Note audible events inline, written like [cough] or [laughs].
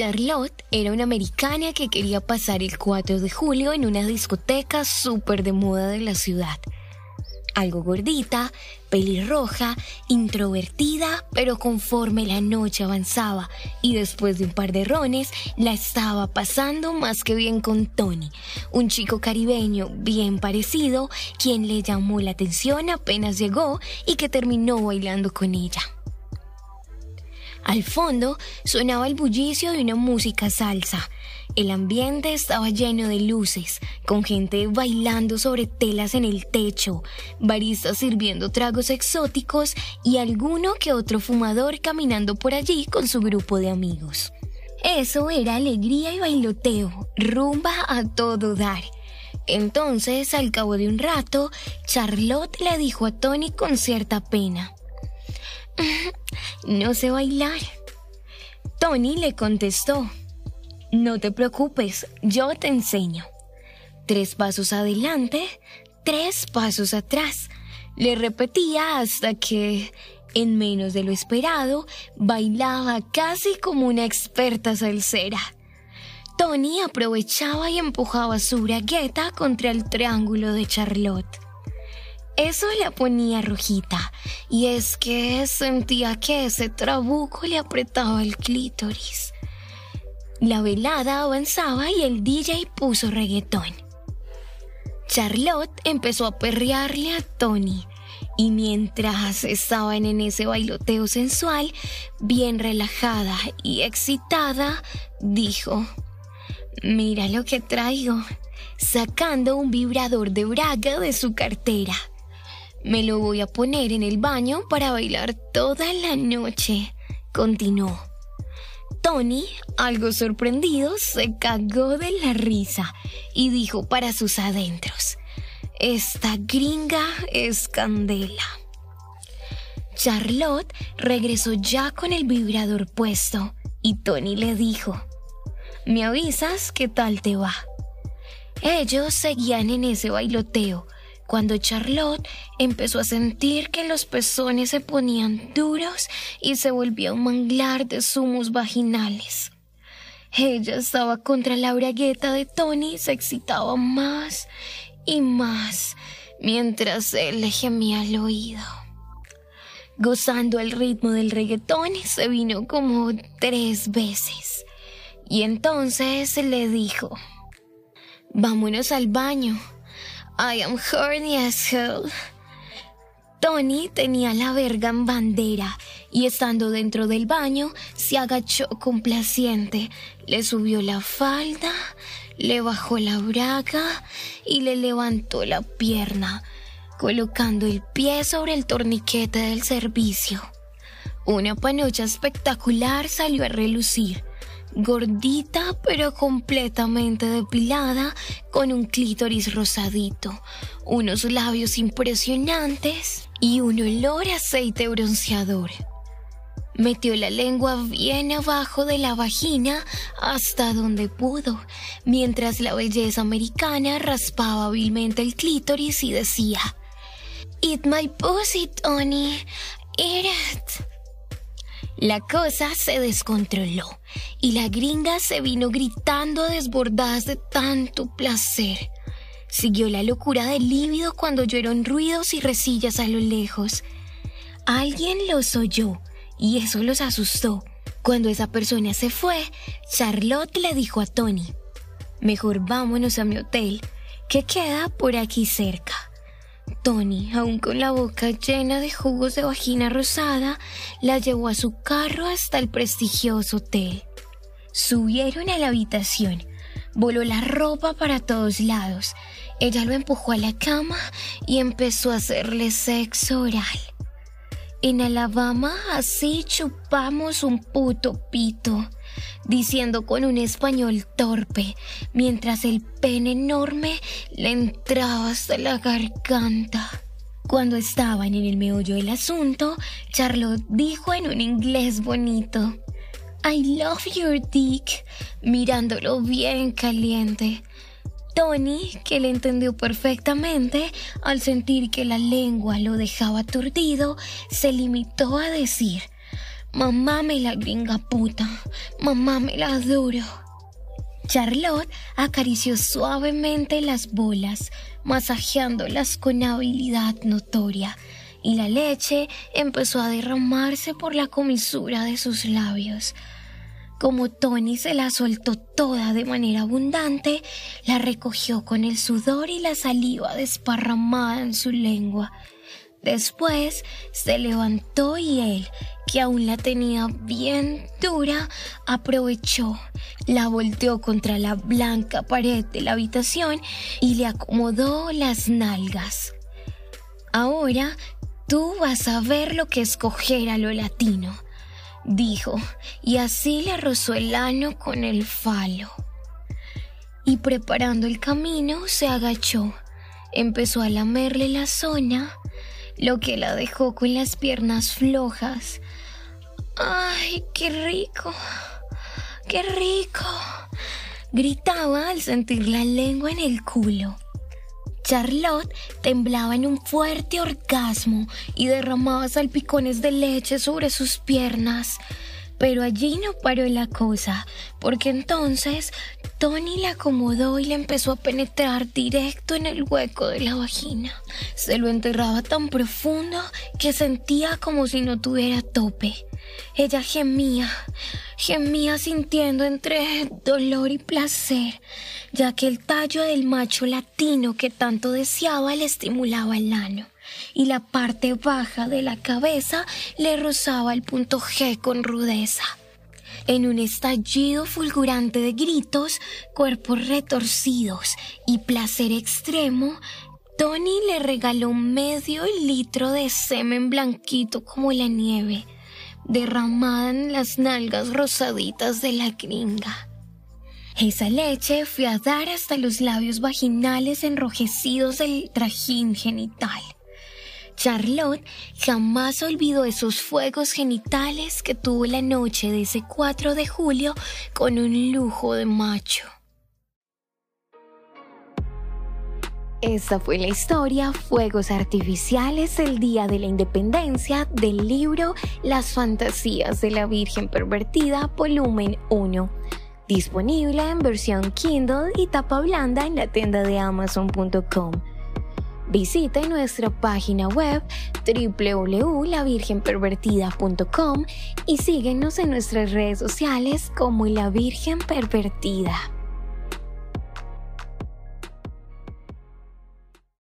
Charlotte era una americana que quería pasar el 4 de julio en una discoteca súper de moda de la ciudad. Algo gordita, pelirroja, introvertida, pero conforme la noche avanzaba y después de un par de rones, la estaba pasando más que bien con Tony, un chico caribeño bien parecido, quien le llamó la atención apenas llegó y que terminó bailando con ella. Al fondo sonaba el bullicio de una música salsa. El ambiente estaba lleno de luces, con gente bailando sobre telas en el techo, baristas sirviendo tragos exóticos y alguno que otro fumador caminando por allí con su grupo de amigos. Eso era alegría y bailoteo, rumba a todo dar. Entonces, al cabo de un rato, Charlotte le dijo a Tony con cierta pena. [laughs] No sé bailar. Tony le contestó, no te preocupes, yo te enseño. Tres pasos adelante, tres pasos atrás. Le repetía hasta que, en menos de lo esperado, bailaba casi como una experta salsera. Tony aprovechaba y empujaba su bragueta contra el triángulo de Charlotte. Eso la ponía rojita, y es que sentía que ese trabuco le apretaba el clítoris. La velada avanzaba y el DJ puso reggaetón. Charlotte empezó a perrearle a Tony, y mientras estaban en ese bailoteo sensual, bien relajada y excitada, dijo, Mira lo que traigo, sacando un vibrador de braga de su cartera. Me lo voy a poner en el baño para bailar toda la noche, continuó. Tony, algo sorprendido, se cagó de la risa y dijo para sus adentros, esta gringa es candela. Charlotte regresó ya con el vibrador puesto y Tony le dijo, ¿me avisas qué tal te va? Ellos seguían en ese bailoteo cuando Charlotte empezó a sentir que los pezones se ponían duros y se volvía un manglar de zumos vaginales. Ella estaba contra la bragueta de Tony y se excitaba más y más mientras él le gemía al oído. Gozando el ritmo del reggaetón, se vino como tres veces. Y entonces le dijo, vámonos al baño. I am horny as hell. Tony tenía la verga en bandera y estando dentro del baño se agachó complaciente, le subió la falda, le bajó la braga y le levantó la pierna, colocando el pie sobre el torniquete del servicio. Una panocha espectacular salió a relucir gordita pero completamente depilada, con un clítoris rosadito, unos labios impresionantes y un olor a aceite bronceador. Metió la lengua bien abajo de la vagina hasta donde pudo, mientras la belleza americana raspaba hábilmente el clítoris y decía, Eat my pussy, Tony, eat it. La cosa se descontroló y la gringa se vino gritando desbordadas de tanto placer. Siguió la locura del lívido cuando oyeron ruidos y resillas a lo lejos. Alguien los oyó y eso los asustó. Cuando esa persona se fue, Charlotte le dijo a Tony, Mejor vámonos a mi hotel, que queda por aquí cerca. Tony, aún con la boca llena de jugos de vagina rosada, la llevó a su carro hasta el prestigioso hotel. Subieron a la habitación. Voló la ropa para todos lados. Ella lo empujó a la cama y empezó a hacerle sexo oral. En Alabama así chupamos un puto pito diciendo con un español torpe, mientras el pene enorme le entraba hasta la garganta. Cuando estaban en el meollo del asunto, Charlotte dijo en un inglés bonito, I love your dick, mirándolo bien caliente. Tony, que le entendió perfectamente, al sentir que la lengua lo dejaba aturdido, se limitó a decir, Mamá me la gringa puta. Mamá me la duro. Charlotte acarició suavemente las bolas, masajeándolas con habilidad notoria, y la leche empezó a derramarse por la comisura de sus labios. Como Tony se la soltó toda de manera abundante, la recogió con el sudor y la saliva desparramada en su lengua. Después se levantó y él, que aún la tenía bien dura, aprovechó, la volteó contra la blanca pared de la habitación y le acomodó las nalgas. Ahora tú vas a ver lo que es coger a lo latino dijo, y así le rozó el ano con el falo. Y preparando el camino, se agachó, empezó a lamerle la zona, lo que la dejó con las piernas flojas. ¡Ay, qué rico! ¡Qué rico! Gritaba al sentir la lengua en el culo. Charlotte temblaba en un fuerte orgasmo y derramaba salpicones de leche sobre sus piernas. Pero allí no paró la cosa, porque entonces Tony la acomodó y le empezó a penetrar directo en el hueco de la vagina. Se lo enterraba tan profundo que sentía como si no tuviera tope. Ella gemía, gemía sintiendo entre dolor y placer, ya que el tallo del macho latino que tanto deseaba le estimulaba el ano y la parte baja de la cabeza le rozaba el punto G con rudeza. En un estallido fulgurante de gritos, cuerpos retorcidos y placer extremo, Tony le regaló medio litro de semen blanquito como la nieve, derramada en las nalgas rosaditas de la gringa. Esa leche fue a dar hasta los labios vaginales enrojecidos del trajín genital. Charlotte jamás olvidó esos fuegos genitales que tuvo la noche de ese 4 de julio con un lujo de macho. Esta fue la historia Fuegos Artificiales el Día de la Independencia del libro Las Fantasías de la Virgen Pervertida, volumen 1, disponible en versión Kindle y tapa blanda en la tienda de amazon.com. Visite nuestra página web www.lavirgenpervertida.com y síguenos en nuestras redes sociales como La Virgen Pervertida.